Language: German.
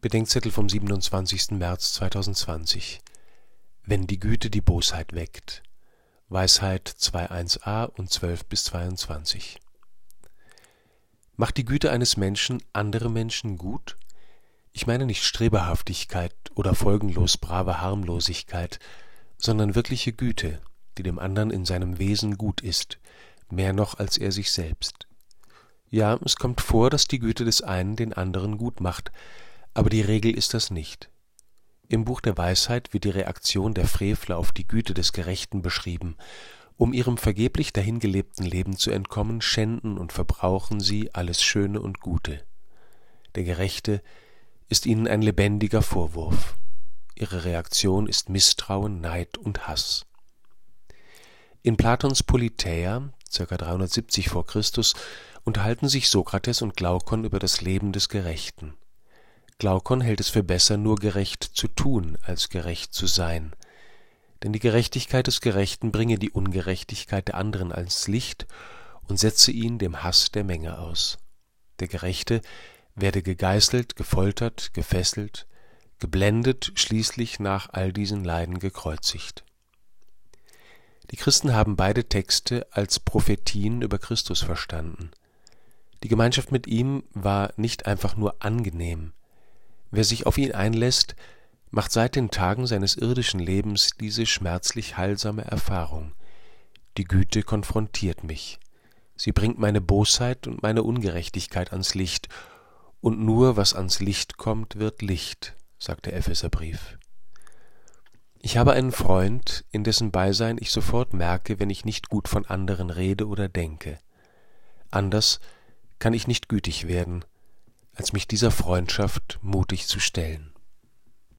Bedenkzettel vom 27. März 2020 Wenn die Güte die Bosheit weckt. Weisheit 2.1a und 12 bis 22 Macht die Güte eines Menschen andere Menschen gut? Ich meine nicht Streberhaftigkeit oder folgenlos brave Harmlosigkeit, sondern wirkliche Güte, die dem anderen in seinem Wesen gut ist, mehr noch als er sich selbst. Ja, es kommt vor, dass die Güte des einen den anderen gut macht, aber die Regel ist das nicht. Im Buch der Weisheit wird die Reaktion der Frevler auf die Güte des Gerechten beschrieben. Um ihrem vergeblich dahingelebten Leben zu entkommen, schänden und verbrauchen sie alles Schöne und Gute. Der Gerechte ist ihnen ein lebendiger Vorwurf. Ihre Reaktion ist Misstrauen, Neid und Hass. In Platons Politeia, ca. 370 v. Chr., unterhalten sich Sokrates und Glaukon über das Leben des Gerechten. Glaukon hält es für besser, nur gerecht zu tun, als gerecht zu sein. Denn die Gerechtigkeit des Gerechten bringe die Ungerechtigkeit der anderen ans Licht und setze ihn dem Hass der Menge aus. Der Gerechte werde gegeißelt, gefoltert, gefesselt, geblendet, schließlich nach all diesen Leiden gekreuzigt. Die Christen haben beide Texte als Prophetien über Christus verstanden. Die Gemeinschaft mit ihm war nicht einfach nur angenehm, Wer sich auf ihn einlässt, macht seit den Tagen seines irdischen Lebens diese schmerzlich heilsame Erfahrung. Die Güte konfrontiert mich. Sie bringt meine Bosheit und meine Ungerechtigkeit ans Licht, und nur was ans Licht kommt, wird Licht, sagt der Epheserbrief. Ich habe einen Freund, in dessen Beisein ich sofort merke, wenn ich nicht gut von anderen rede oder denke. Anders kann ich nicht gütig werden, als mich dieser Freundschaft mutig zu stellen.